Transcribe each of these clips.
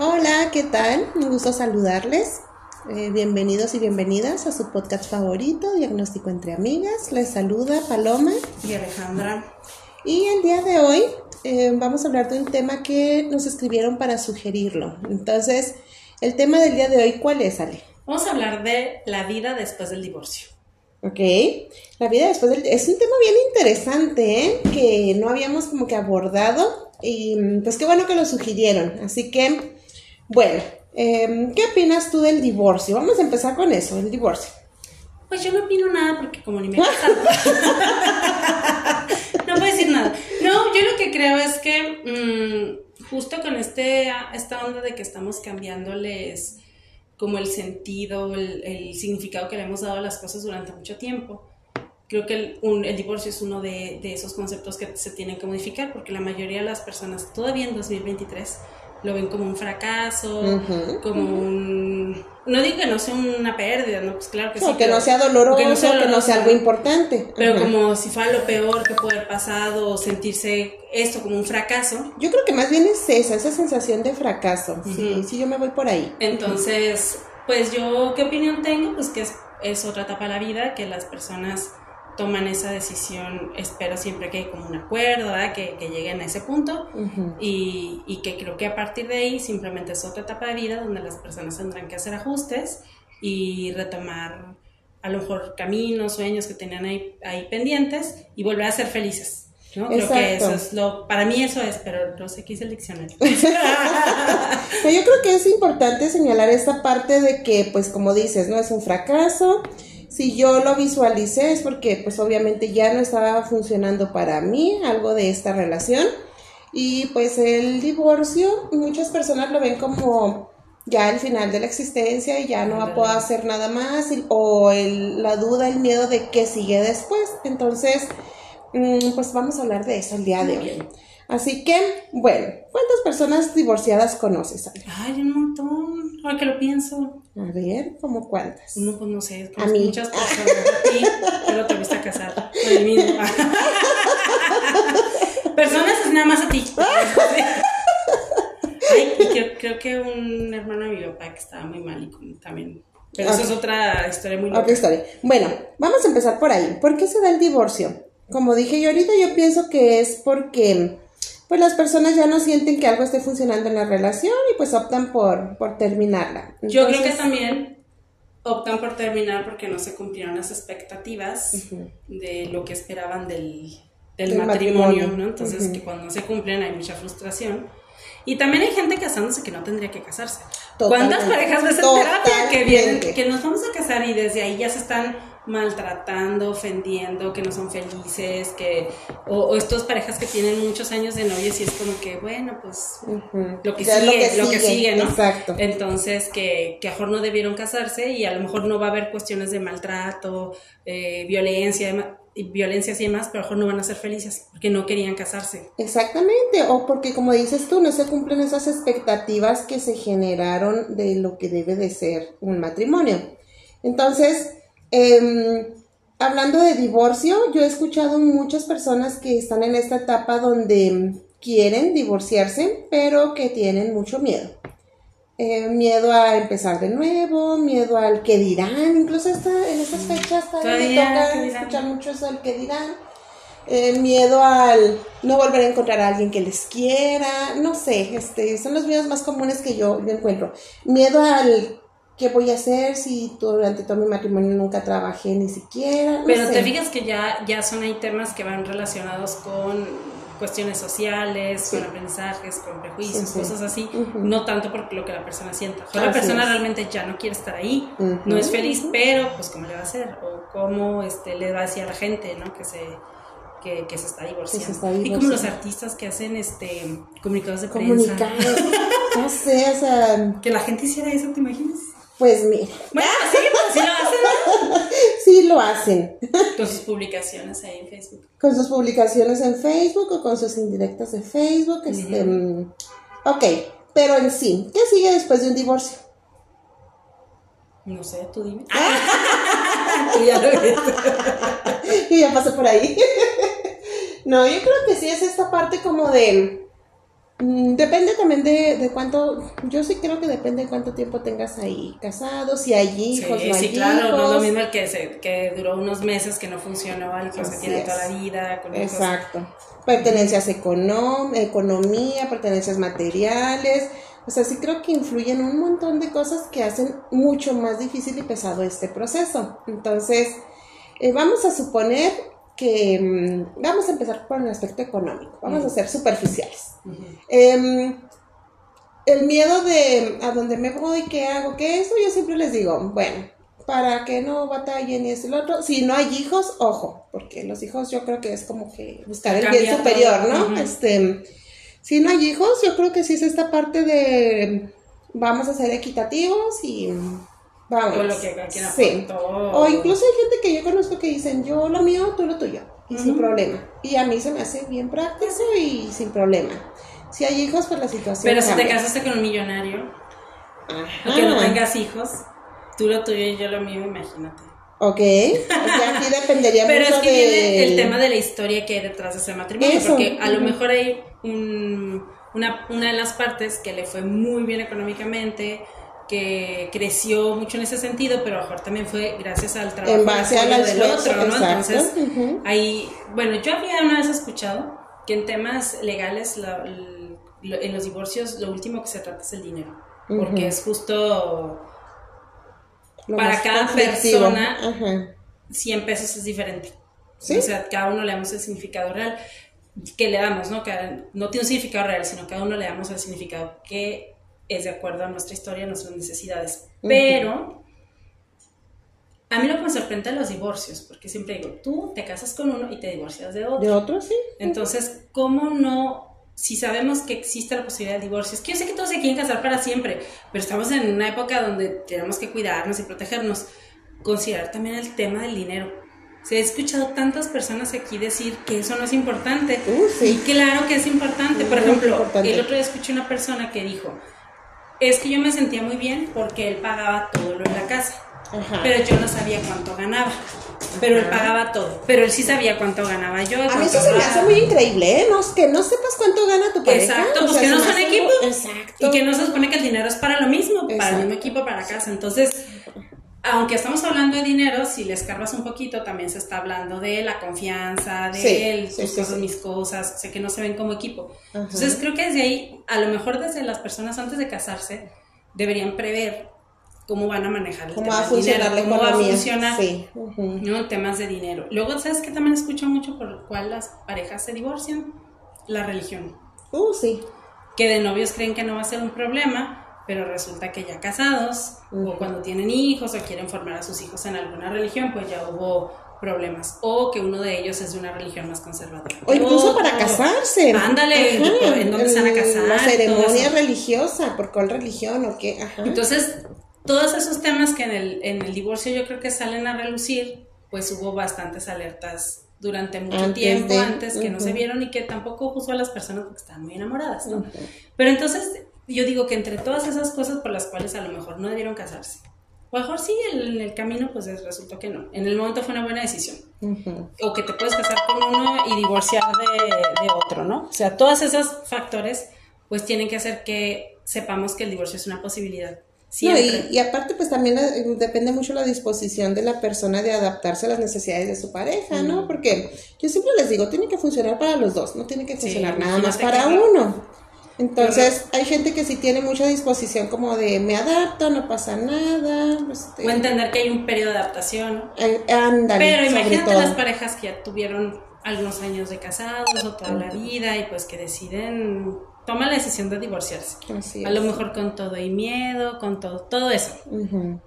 Hola, ¿qué tal? Un gusto saludarles. Eh, bienvenidos y bienvenidas a su podcast favorito, Diagnóstico entre Amigas. Les saluda Paloma y Alejandra. Y el día de hoy eh, vamos a hablar de un tema que nos escribieron para sugerirlo. Entonces, el tema del día de hoy, ¿cuál es, Ale? Vamos a hablar de la vida después del divorcio. Ok, la vida después del... Es un tema bien interesante, ¿eh? Que no habíamos como que abordado y pues qué bueno que lo sugirieron. Así que, bueno, em, ¿qué opinas tú del divorcio? Vamos a empezar con eso, el divorcio. Pues yo no opino nada porque como ni me he casado. no puedo decir nada. No, yo lo que creo es que mm, justo con este, esta onda de que estamos cambiándoles como el sentido, el, significado que le hemos dado a las cosas durante mucho tiempo. Creo que el, el divorcio es uno de, de, esos conceptos que se tienen que modificar porque la mayoría de las personas todavía en 2023 lo ven como un fracaso, como un... No digo que no sea una pérdida, ¿no? Pues claro que sí. que no sea doloroso, que no sea, algo importante. Pero como si fuera lo peor que puede haber pasado, o sentirse esto como un fracaso. Yo creo que más bien es esa, esa sensación de fracaso. Sí, sí, yo me voy por ahí. Entonces, pues yo, ¿qué opinión tengo? Pues que es, es otra etapa de la vida, que las personas toman esa decisión, espero siempre que hay como un acuerdo, que, que, lleguen a ese punto y, y, que creo que a partir de ahí simplemente es otra etapa de vida donde las personas tendrán que hacer ajustes y retomar a lo mejor caminos, sueños que tenían ahí, ahí pendientes y volver a ser felices. ¿no? Creo que eso es lo, para mí eso es, pero no sé qué es el diccionario. yo creo que es importante señalar esta parte de que, pues como dices, no es un fracaso, si yo lo visualicé es porque pues obviamente ya no estaba funcionando para mí algo de esta relación y pues el divorcio muchas personas lo ven como ya el final de la existencia y ya no puedo hacer nada más o la duda, el miedo de qué sigue después. Entonces, mm, pues vamos a hablar de eso el día de hoy. Así que, bueno, ¿cuántas personas divorciadas conoces? Ay, un montón, ahora que lo pienso. A ver, ¿cómo cuántas? No, pues no sé, a mí. muchas personas. A ti, pero te viste casar con el mismo. personas es nada más a ti. Ay, y creo, que un hermano de mi papá que estaba muy mal y también pero eso es otra historia muy Otra historia. Bueno, vamos a empezar por ahí. ¿Por qué se da el divorcio? Como dije yo ahorita, yo pienso que es porque pues las personas ya no sienten que algo esté funcionando en la relación y pues optan por, por terminarla. Yo creo que también optan por terminar porque no se cumplieron las expectativas de lo que esperaban del, matrimonio, ¿no? Entonces, que cuando no se cumplen hay mucha frustración. Y también hay gente casándose que no tendría que casarse. ¿Cuántas parejas ves en terapia que vienen, que nos vamos a casar y desde ahí ya se están maltratando, ofendiendo, que no son felices, que o, o estos parejas que tienen muchos años de novios y es como que, bueno, pues lo, que sigue, lo, que sigue, ¿no? Exacto. Entonces, que, que a mejor no debieron casarse y a lo mejor no va a haber cuestiones de maltrato, eh, violencia, violencias y demás, pero a lo mejor no van a ser felices porque no querían casarse. Exactamente, o porque como dices tú, no se cumplen esas expectativas que se generaron de lo que debe de ser un matrimonio. Entonces, eh, hablando de divorcio, yo he escuchado muchas personas que están en esta etapa donde quieren divorciarse, pero que tienen mucho miedo. Eh, miedo a empezar de nuevo, miedo al que dirán, incluso está, en estas fechas me toca escuchar mucho eso del que dirán. Eh, miedo al no volver a encontrar a alguien que les quiera, no sé, este, son los miedos más comunes que yo, yo encuentro. Miedo al ¿qué voy a hacer si durante todo mi matrimonio nunca trabajé ni siquiera? Pero te fijas que ya, ya son ahí temas que van relacionados con cuestiones sociales, con aprendizajes, con prejuicios, cosas así, no tanto por lo que la persona sienta. O la persona realmente ya no quiere estar ahí, no es feliz, pero pues cómo le va a hacer o cómo este, le va a decir a la gente, ¿no? Que se que, que se está divorciando. Y como los artistas que hacen este comunicados de prensa. no sé, o sea, que la gente hiciera eso, ¿te imaginas? Pues mira. Bueno, sí, pues sí lo hacen. sí lo hacen. Con sus publicaciones ahí en Facebook. Con sus publicaciones en Facebook o con sus indirectas de Facebook. Este, mm, ok, pero en sí, ¿qué sigue después de un divorcio? No sé, tú dime. tú ya lo y ya pasó por ahí. no, yo creo que sí es esta parte como de depende también de, de, cuánto, yo sí creo que depende de cuánto tiempo tengas ahí casado, si hay hijos, sí, no hay sí, claro, hijos. no es lo mismo el que, se, que duró unos meses que no funcionó, al que se tiene toda la vida. Con Exacto. Pertenencias económ economía, pertenencias materiales, o sea, sí creo que influyen un montón de cosas que hacen mucho más difícil y pesado este proceso. Entonces, eh, vamos a suponer que mm, vamos a empezar por el aspecto económico, vamos a ser superficiales. eh, el miedo de a dónde me voy, qué hago, qué eso, yo siempre les digo, bueno, para que no batallen y esto y lo otro, si no hay hijos, ojo, porque los hijos yo creo que es como que buscar el bien superior, ¿no? Uh -huh. Este, si no hay hijos, yo creo que sí es esta parte de vamos a ser equitativos y Vamos. O lo que sí. O incluso hay gente que yo conozco que dicen, yo lo mío, tú lo tuyo, y uh -huh. sin problema. Y a mí se me hace bien práctico y sin problema. Si hay hijos, pues la situación. Pero cambia. si te casaste con un millonario, Ajá. aunque no tengas hijos, tú lo tuyo y yo lo mío, imagínate. Ok, o sea, aquí dependería Pero mucho es que de... viene el tema de la historia que hay detrás de ese matrimonio, Eso. porque a lo mejor hay un, una, una de las partes que le fue muy bien económicamente, que creció mucho en ese sentido, pero a lo mejor también fue gracias al trabajo en base del otro, ¿no? Exacto. Entonces, uh -huh. ahí, bueno, yo había una vez escuchado que en temas legales, la, en los divorcios, lo último que se trata es el dinero, uh -huh. porque es justo Lo para cada conflictivo. persona, uh -huh. 100 pesos es diferente. ¿Sí? O sea, cada uno le damos el significado real que le damos, ¿no? Cada, no tiene un significado real, sino cada uno le damos el significado que es de acuerdo a nuestra historia, a nuestras necesidades. Pero a mí lo que me sorprende de los divorcios, porque siempre digo, tú te casas con uno y te divorcias de otro. De otro, sí. Entonces, ¿cómo no? Si sabemos que existe la posibilidad de divorcio, es que yo sé que todos se quieren casar para siempre, pero estamos en una época donde tenemos que cuidarnos y protegernos. Considerar también el tema del dinero. Se ha escuchado tantas personas aquí decir que eso no es importante. Uh, sí. Y claro que es importante. Por ejemplo, importante. el otro día escuché una persona que dijo, es que yo me sentía muy bien porque él pagaba todo lo en la casa. Ajá. Pero yo no sabía cuánto ganaba. Pero él pagaba todo. Pero él sí sabía cuánto ganaba yo. A mí eso se me hace muy increíble, ¿eh? No, que no sepas cuánto gana tu pareja. Exacto, o pues sea, que no son equipo. Exacto. Y que no se supone que el dinero es para lo mismo, para el mismo equipo, para casa. Entonces, aunque estamos hablando de dinero, si le escarbas un poquito, también se está hablando de la confianza, de Sí, él, sí, cosas, sí. mis cosas, o sea, que no se ven como equipo. Ajá. Entonces, creo que desde ahí, a lo mejor desde las personas antes de casarse, deberían prever cómo van a manejar el ¿Cómo tema va a dinero, funcionar la cómo va a funcionar. ¿no? Temas de dinero. Luego, ¿sabes qué también escucho mucho por lo cual las parejas se divorcian? La religión. Uh, sí. Que de novios creen que no va a ser un problema, pero resulta que ya casados, o cuando tienen hijos o quieren formar a sus hijos en alguna religión, pues ya hubo problemas. O que uno de ellos es de una religión más conservadora. O incluso para casarse. Ándale, Ajá, ¿en dónde se van a casar? La ceremonia religiosa, ¿por cuál religión o qué? Ajá. Entonces, todos esos temas que en el, en el divorcio yo creo que salen a relucir, pues hubo bastantes alertas durante mucho Antes tiempo de- antes que no se vieron y que tampoco juzgó a las personas porque estaban muy enamoradas, ¿no? Pero entonces yo digo que entre todas esas cosas por las cuales a lo mejor no debieron casarse, o a lo mejor sí, en el, camino pues es- resultó que no. En el momento fue una buena decisión. O que te puedes casar con uno y divorciar de, de otro, ¿no? O sea, todos esos factores pues tienen que hacer que sepamos que el divorcio es una posibilidad. No, y, y aparte, pues también eh, depende mucho la disposición de la persona de adaptarse a las necesidades de su pareja, ¿no? Porque yo siempre les digo, tiene que funcionar para los dos, no tiene que Sí, funcionar nada más para uno. Entonces, hay gente que sí tiene mucha disposición como de me adapto, no pasa nada. este, O entender que hay un periodo de adaptación. eh, ándale, Pero imagínate las parejas que ya tuvieron algunos años de casados o toda la vida y pues que deciden, toman la decisión de divorciarse. Así A lo mejor con todo y miedo, con todo, todo eso.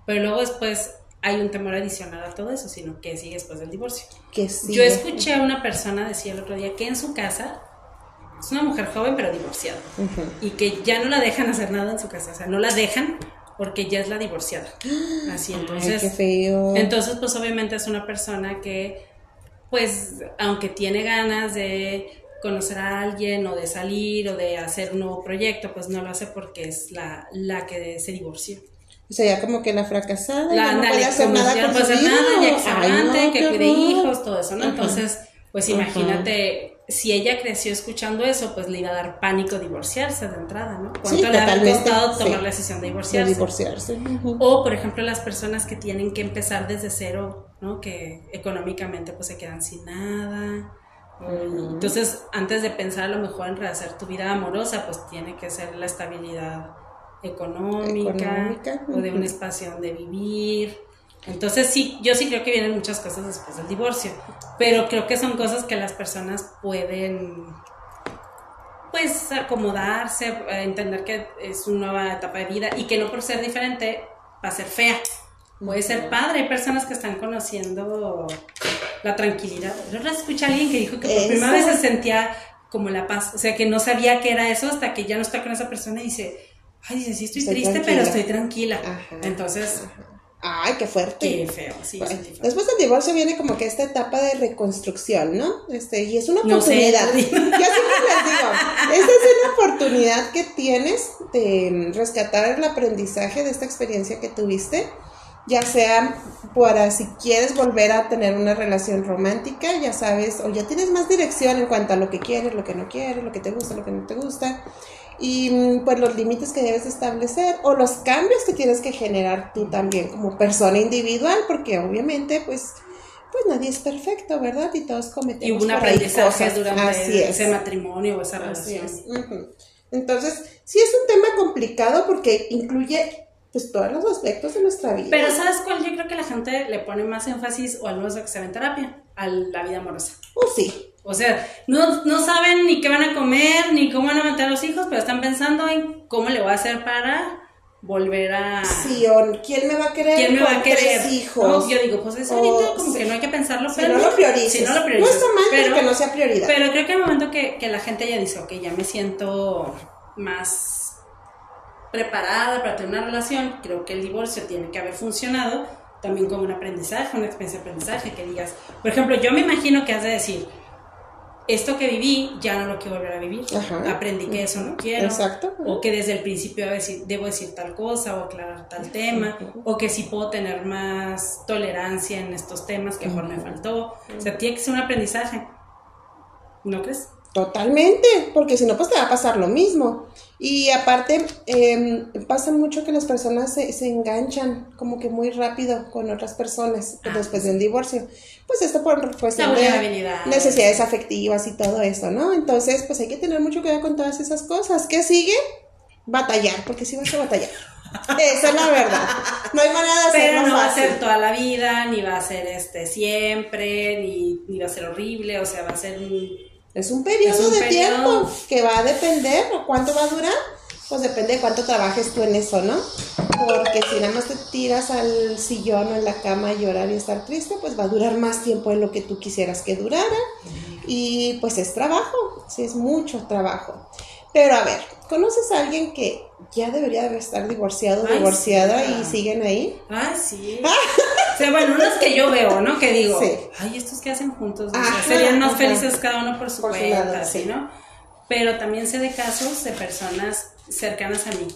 Pero luego después hay un temor adicional a todo eso, sino que sigue después del divorcio. Que. Yo escuché a una persona decir el otro día que en su casa es una mujer joven pero divorciada y que ya no la dejan hacer nada en su casa, o sea, no la dejan porque ya es la divorciada. Así, entonces... Ay, qué feo. Entonces, pues obviamente es una persona que, pues, aunque tiene ganas de conocer a alguien o de salir o de hacer un nuevo proyecto, pues no lo hace porque es la, la que se divorció. O sea, ya como que la fracasada, La ya no puede hacer nada ya no puede hacer nada, ya no, que cuide hijos, todo eso, ¿no? Ajá. Entonces, pues imagínate si ella creció escuchando eso, pues le iba a dar pánico divorciarse de entrada, ¿no? ¿Cuánto Sí, le ha costado sí. tomar la decisión de De divorciarse? O, por ejemplo, las personas que tienen que empezar desde cero, ¿no? Que económicamente pues se quedan sin nada. Entonces, antes de pensar a lo mejor en rehacer tu vida amorosa, pues tiene que ser la estabilidad económica, Económica, o de un espacio donde vivir. Entonces, sí, yo sí creo que vienen muchas cosas después del divorcio, pero creo que son cosas que las personas pueden pues acomodarse, eh, entender que es una nueva etapa de vida y que no por ser diferente va a ser fea. Puede ser padre, hay personas que están conociendo la tranquilidad. Yo vez escuché a alguien que dijo que por Eso. primera vez se sentía como la paz, o sea, que no sabía que era eso hasta que ya no está con esa persona y dice, ay, dice, sí estoy, Estoy triste, tranquila. pero estoy tranquila. Ajá. Entonces, Ay, qué fuerte. qué feo, sí, Bueno. Después del divorcio viene como que esta etapa de reconstrucción, ¿no? Este, y es una No sé, oportunidad. di. Yo siempre les digo, esta es una oportunidad que tienes de rescatar el aprendizaje de esta experiencia que tuviste, ya sea para si quieres volver a tener una relación romántica, ya sabes, o ya tienes más dirección en cuanto a lo que quieres, lo que no quieres, lo que te gusta, lo que no te gusta, y mm, pues los límites que debes establecer o los cambios que tienes que generar tú también como persona individual, porque obviamente pues pues nadie es perfecto, ¿verdad? Y todos cometemos Y hubo un por ahí aprendizaje durante Así es. ese matrimonio o esa relación. es. Entonces, sí es un tema complicado porque incluye pues todos los aspectos de nuestra vida. Pero ¿sabes cuál? Yo creo que la gente le pone más énfasis, o al menos a que se ve en terapia, a la vida amorosa. Oh, sí. O sea, no, no saben ni qué van a comer, ni cómo van a mantener a los hijos, pero están pensando en cómo le voy a hacer para volver a... Sí, o quién me va a querer ¿Quién me va a querer? hijos. No, yo digo, pues eso ahorita O, como sí. que no hay que pensarlo, si pero no lo priorices. Si no lo priorices. está mal pero, que no sea prioridad. pero creo que el momento que, que la gente ya dice, ok, ya me siento más preparada para tener una relación, creo que el divorcio tiene que haber funcionado también como un aprendizaje, una experiencia de aprendizaje, que digas, por ejemplo, yo me imagino que has de decir, esto que viví ya no lo quiero volver a vivir, Ajá. aprendí que eso no quiero, Exacto. o que desde el principio debo decir, tal cosa o aclarar tal tema, o que sí puedo tener más tolerancia en estos temas que mejor me faltó. O sea, tiene que ser un aprendizaje. ¿No crees? Totalmente, porque si no, pues te va a pasar lo mismo. Y aparte, eh, pasa mucho que las personas se, se enganchan como que muy rápido con otras personas Ah, después del divorcio. Pues esto por cuestión La de necesidades afectivas y todo eso, ¿no? Entonces, pues hay que tener mucho cuidado con todas esas cosas. ¿Qué sigue? Batallar, porque sí vas a batallar. Esa es la verdad. No hay manera de hacerlo Pero no va a ser toda la vida, ni va a ser este siempre, ni, ni va a ser horrible, o sea, va a ser un... Es un periodo Es un de periodo. tiempo que va a depender o cuánto va a durar. Pues depende de cuánto trabajes tú en eso, ¿no? Porque si nada más te tiras al sillón o en la cama a llorar y estar triste, pues va a durar más tiempo de lo que tú quisieras que durara. Y pues es trabajo, sí es mucho trabajo. Pero a ver, ¿conoces a alguien que ya debería de estar divorciado o Ay, divorciada sí. y siguen ahí? Ay, sí. O sea, bueno, unos que yo veo, ¿no? Que digo, Sí. ay, estos que hacen juntos, o sea, Ajá, serían más ajá. felices cada uno por su Por su cuenta, lado, así, sí. ¿no? Pero también sé de casos de personas cercanas a mí,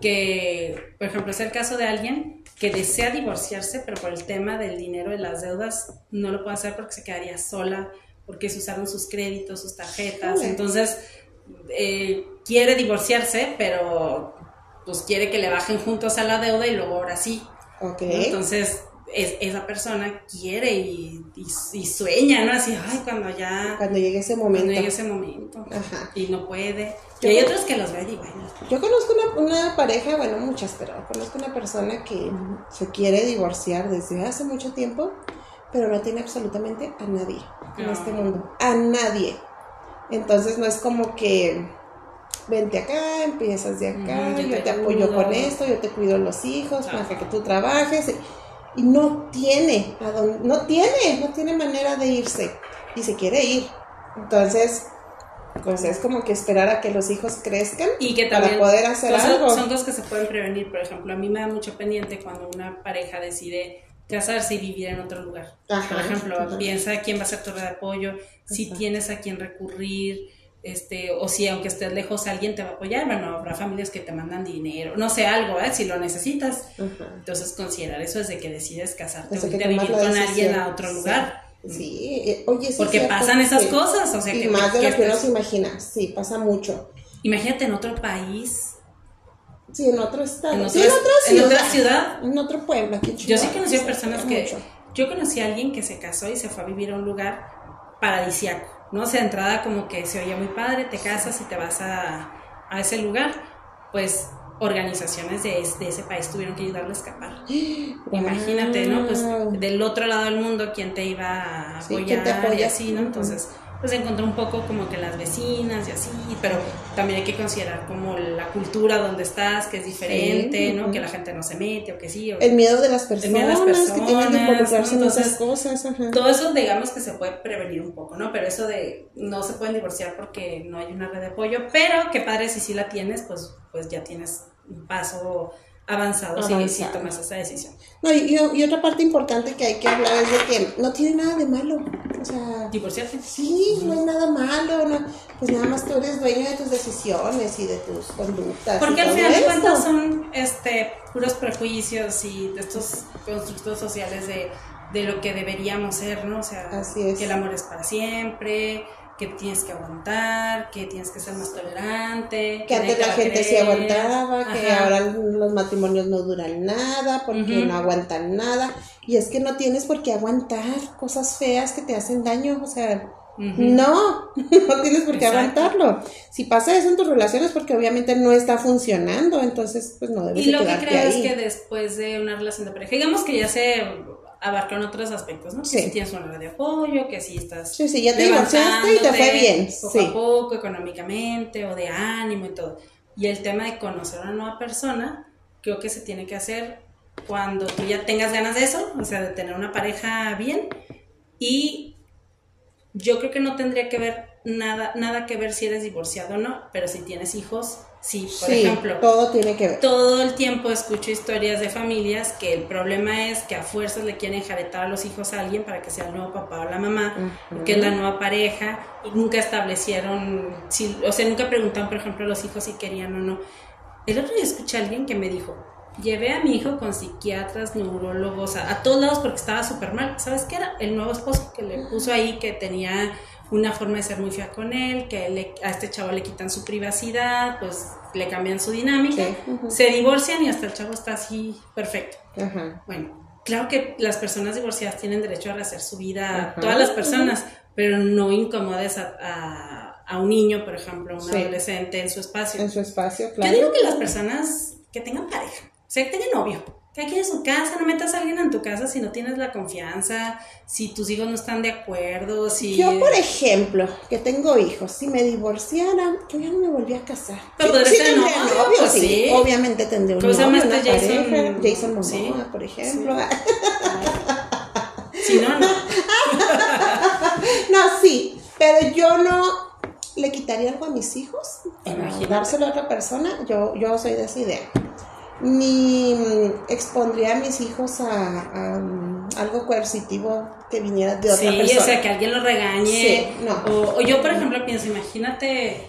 que, por ejemplo, es el caso de alguien que desea divorciarse, pero por el tema del dinero y las deudas no lo puede hacer porque se quedaría sola, porque se usaron sus créditos, sus tarjetas, entonces eh, quiere divorciarse, pero pues quiere que le bajen juntos a la deuda y luego ahora sí. Entonces, es- esa persona quiere y, y- y sueña, ¿no? Así, ay, cuando ya Cuando llegue ese cuando momento. llegue ese momento. Ajá. Y no puede. Yo y hay otros que los ven y bueno. Yo conozco una, una pareja, bueno, muchas, pero conozco una persona que se quiere divorciar desde hace mucho tiempo, pero no tiene absolutamente a nadie en este mundo. A nadie. Entonces no es como que vente acá, empiezas de acá, yo yo te te apoyo con esto, yo te cuido los hijos, para que tú trabajes. Y no tiene, a dónde- no tiene, no tiene manera de irse. Y se quiere ir. Entonces, pues es como que esperar a que los hijos crezcan Y que para poder hacer cosas- algo. son cosas que se pueden prevenir. Por ejemplo, a mí me da mucho pendiente cuando una pareja decide casarse y vivir en otro lugar. Ajá, Por ejemplo, ajá. piensa quién va a ser tu red de apoyo, si tienes a quién recurrir, este, o si aunque estés lejos alguien te va a apoyar. Bueno, habrá familias que te mandan dinero, no sé, algo, ¿eh? si lo necesitas. Entonces considerar eso desde que decides casarte o irte a vivir con alguien a otro lugar. Sí, eh, oye, sí. Porque pasan esas cosas, o sea, y que más de lo que uno se imagina, sí, pasa mucho. Imagínate en otro país. Sí, en otro estado. En, sí, en otra ciudad. En otra ciudad. En otro pueblo, aquí en Yo sí conocí a personas que. mucho. Yo conocí a alguien que se casó y se fue a vivir a un lugar paradisiaco, ¿no? O sea, de entrada como que se oía muy padre, te casas y te vas a, a ese lugar. Pues organizaciones de, es- de ese país tuvieron que ayudarle a escapar. Imagínate, ¿no? Pues del otro lado del mundo, ¿quién te iba a Sí, apoyar ¿quién te apoya? y así, ¿no? Entonces, pues encontró un poco como que las vecinas y así, pero también hay que considerar como la cultura donde estás, que es diferente, ¿no? Que la gente no se mete o que sí. O El miedo de las personas, El miedo de las que tienen que personas, involucrarse ¿no? en esas cosas. Ajá. Todo eso, digamos que se puede prevenir un poco, ¿no? Pero eso de no se pueden divorciar porque no hay una red de apoyo, pero qué padre si sí la tienes, pues, pues ya tienes un paso avanzado, si- Si, Avanzado. tomas esa decisión. No, y, otra parte importante que hay que hablar es de que no tiene nada de malo. O sea, Divorciarte. sí, no hay nada malo. No, pues nada más tú eres dueño de tus decisiones y de tus conductas. Porque al final de cuentas son este, puros prejuicios y de estos constructos sociales de, de lo que deberíamos ser, ¿no? O sea, Así es. que el amor es para siempre, que tienes que aguantar, que tienes que ser más tolerante. Que antes te la gente sí querer. aguantaba, que ahora los matrimonios no duran nada, porque no aguantan nada. Y es que no tienes por qué aguantar cosas feas que te hacen daño. O sea, no, no tienes por qué Exacto. aguantarlo. Si pasa eso en tus relaciones, porque obviamente no está funcionando, entonces pues no debes Y de lo que creo ahí. es que después de una relación de pareja, digamos que ya se abarcan otros aspectos, ¿no? Que Sí. si tienes una red de apoyo, que si estás Sí, sí, ya te divorciaste y te fue bien. Poco Sí. a poco, económicamente o de ánimo y todo. Y el tema de conocer a una nueva persona, creo que se tiene que hacer cuando tú ya tengas ganas de eso, o sea, de tener una pareja bien. Y yo creo que no tendría que ver nada, nada que ver si eres divorciado o no, pero si tienes hijos, sí, por Sí, ejemplo todo tiene que ver. todo el tiempo escucho historias de familias que el problema es que a fuerzas le quieren jaretar a los hijos a alguien para que sea el nuevo papá o la mamá, Ujú. que es la nueva pareja, y nunca establecieron, si, o sea, nunca preguntaron, por ejemplo, a los hijos si querían o no. El otro día escuché a alguien que me dijo, llevé a mi hijo con psiquiatras, neurólogos, a, a todos lados porque estaba súper mal. ¿Sabes qué era? El nuevo esposo que le puso ahí que tenía una forma de ser muy fea con él, que le- a este chavo le quitan su privacidad, pues le cambian su dinámica, Sí, se divorcian y hasta el chavo está así perfecto. Bueno, claro que las personas divorciadas tienen derecho a rehacer su vida, todas las personas, pero no incomodes a, a- a un niño, por ejemplo, a un Sí. adolescente en su espacio. En su espacio, Yo claro. digo que las personas que tengan pareja, o sea, que tengan novio, que aquí en su casa, no metas a alguien en tu casa si no tienes la confianza, si tus hijos no están de acuerdo, si... Yo, por ejemplo, que tengo hijos, si me divorciara, yo ya no me volví a casar. Pero Sí, podría sí ser novio, novio, pues sí. sí. Obviamente tendría un ¿Cómo se llama novio, este Jason? pareja. Jason Momoa, Sí. por ejemplo. Si no, no. No, sí, pero yo no le quitaría algo a mis hijos Imagínate. dárselo a otra persona. Yo, yo soy de esa idea. Ni mm, expondría a mis hijos a, a, mm, algo coercitivo que viniera de otra Sí, persona. o sea, que alguien lo regañe. Sí, no. o, o yo, por ejemplo, pienso, imagínate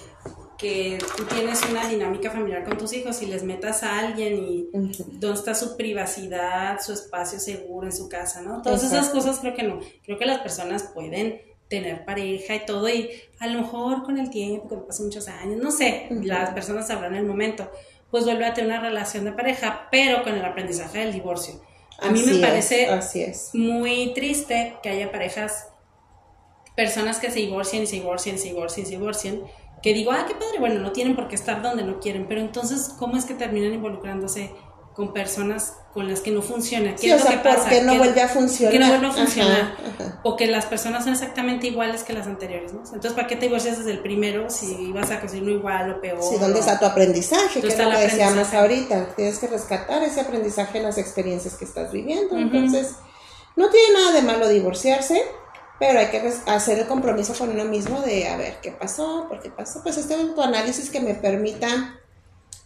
que tú tienes una dinámica familiar con tus hijos y les metas a alguien y Ujú. dónde está su privacidad, su espacio seguro en su casa, ¿no? Todas esas cosas creo que no. Creo que las personas pueden tener pareja y todo y a lo mejor con el tiempo, cuando pasen muchos años, no sé, las personas sabrán el momento, pues vuelve a tener una relación de pareja, pero con el aprendizaje del divorcio. A mí Así me es, parece así es. muy triste que haya parejas, personas que se divorcian y se divorcian y se divorcian y se divorcian, que digo, ah, qué padre, bueno, no tienen por qué estar donde no quieren, pero entonces, ¿cómo es que terminan involucrándose con personas con las que no funciona? ¿Qué Sí, es o lo sea, que pasa? porque no ¿Qué- vuelve a funcionar. que no vuelve a funcionar. ajá. O que las personas son exactamente iguales que las anteriores, ¿no? Entonces, ¿para qué te divorcias desde el primero si vas a conseguir uno igual o peor? Sí, ¿dónde está tu aprendizaje? ¿Dónde Que es lo que decíamos ahorita. Tienes que rescatar ese aprendizaje en las experiencias que estás viviendo. Entonces, no tiene nada de malo divorciarse, pero hay que hacer el compromiso con uno mismo de, a ver, ¿qué pasó? ¿Por qué pasó? Pues este autoanálisis que me permita,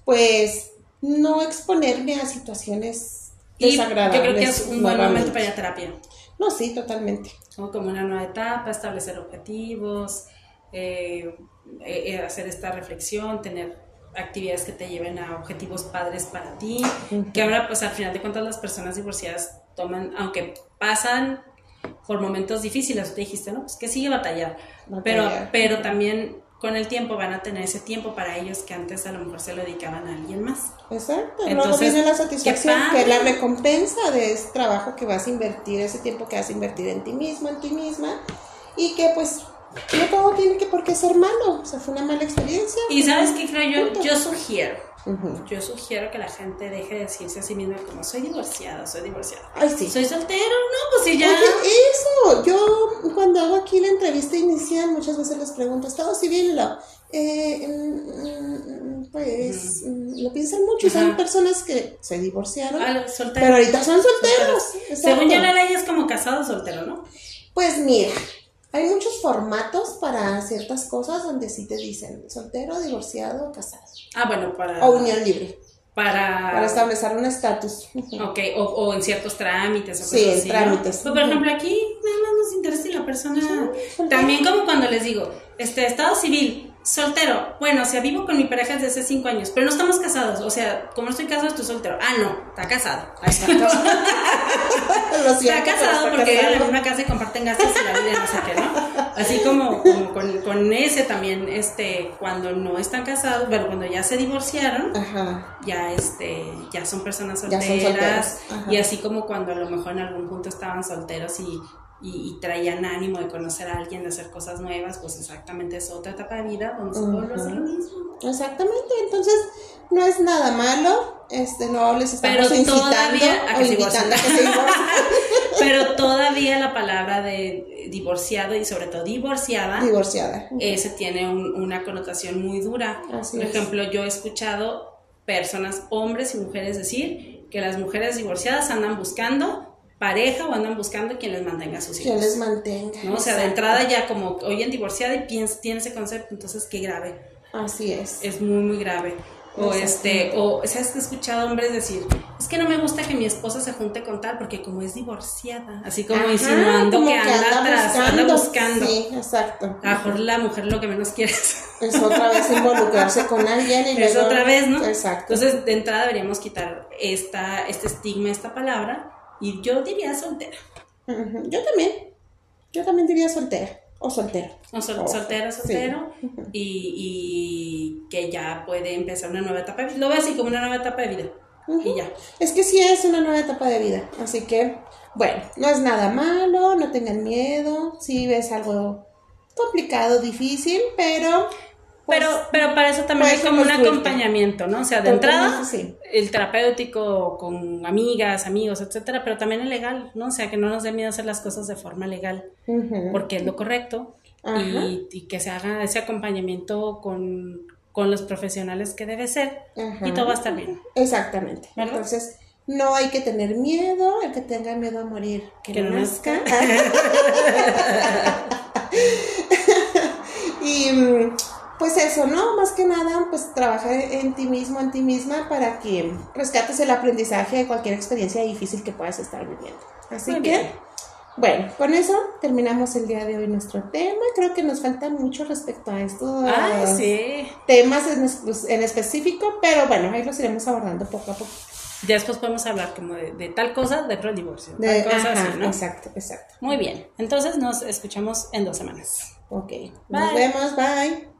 pues, no exponerme a situaciones Y yo desagradables. creo que es un buen momento para ir a terapia. No, sí, totalmente. como una nueva etapa, establecer objetivos, eh, eh, eh, hacer esta reflexión, tener actividades que te lleven a objetivos padres para ti, que ahora pues al final de cuentas las personas divorciadas toman, aunque pasan por momentos difíciles, te dijiste, ¿no? Pues que sigue batallando. Pero, pero también con el tiempo van a tener ese tiempo para ellos que antes a lo mejor se lo dedicaban a alguien más. Exacto, luego viene la satisfacción, que es la recompensa de ese trabajo que vas a invertir, ese tiempo que vas a invertir en ti mismo, en ti misma, y que pues no todo tiene que por qué ser malo, o sea, fue una mala experiencia. Y sabes qué creo yo, yo sugiero, yo sugiero que la gente deje de decirse a sí misma como soy divorciada, soy divorciada. Ay, sí. Soy soltero, no, pues si ya. Oye, eso, yo cuando hago aquí la entrevista inicial muchas veces les pregunto, ¿estado civil? Lo, eh, mm, pues mm, lo piensan mucho, son personas que se divorciaron, ah, pero ahorita son solteros. Según ya la ley es como casado soltero, ¿no? Pues mira, hay muchos formatos para ciertas cosas donde sí te dicen soltero, divorciado, casado. Ah, bueno, para... O unión libre. Para... Para establecer un estatus. Ok, o, o, en ciertos trámites o cosas sí, en trámites. Pues, por ejemplo, aquí nada más nos interesa si la persona... También como cuando les digo, este, estado civil, Soltero. Bueno, o sea, vivo con mi pareja desde hace cinco años, pero no estamos casados. O sea, como no estoy casado, estoy soltero. Ah, no, está casado. está casado porque viven en la misma casa y comparten gastos y la vida no sé qué, ¿no? Así como, con, con, ese también, este, cuando no están casados, bueno, cuando ya se divorciaron, ya este, ya son personas solteras. y así como cuando a lo mejor en algún punto estaban solteros y y, traían ánimo de conocer a alguien, de hacer cosas nuevas, pues exactamente es otra etapa de vida donde se vuelve a lo mismo. Exactamente, entonces no es nada malo, este, no les estamos Pero incitando todavía a que, invitando a que se Pero todavía la palabra de divorciado y sobre todo divorciada, divorciada. ese tiene una connotación muy dura. Por ejemplo, yo he escuchado personas, hombres y mujeres decir que las mujeres divorciadas andan buscando pareja o andan buscando quien les mantenga a sus hijos. Quien les mantenga. ¿no? O sea, de entrada ya como hoy en divorciada y piensa, tiene ese concepto, entonces qué grave. Así es. Es muy, muy grave. O este, o sabes que he escuchado hombres decir, es que no me gusta que mi esposa se junte con tal, porque como es divorciada, así como insinuando que, anda, atrás, anda buscando. Sí, exacto. A lo mejor la mujer lo que menos quiere es otra vez involucrarse con alguien y Es otra vez, ¿no? Exacto. Entonces, de entrada deberíamos quitar esta, este estigma, esta palabra, y yo diría soltera. Yo también. Yo también diría soltera. O soltero. O soltero, soltero. Y, que ya puede empezar una nueva etapa de vida. Lo veo así como una nueva etapa de vida. Y ya. Es que sí es una nueva etapa de vida. Así que, bueno, no es nada malo, no tengan miedo. Si ves algo complicado, difícil, pero, pues, pero para eso también hay como un acompañamiento, ¿no? O sea, de entrada, el terapéutico con amigas, amigos, etcétera, pero también el legal, ¿no? O sea, que no nos dé miedo hacer las cosas de forma legal, porque es lo correcto, y, que se haga ese acompañamiento con, los profesionales que debe ser, y todo va a estar bien. Exactamente. Entonces, no hay que tener miedo, el que tenga miedo a morir, que, no nazca. y mm, pues eso, ¿no? Más que nada, pues trabajar en ti mismo, en ti misma, para que rescates el aprendizaje de cualquier experiencia difícil que puedas estar viviendo. Así que, bueno, con eso terminamos el día de hoy nuestro tema. Creo que nos falta mucho respecto a estos temas en, específico, pero bueno, ahí los iremos abordando poco a poco. Ya después podemos hablar como de, tal cosa, de pro divorcio. De, así, ¿no? Exacto, exacto. Muy bien. Entonces nos escuchamos en dos semanas. Ok. Nos vemos. Bye.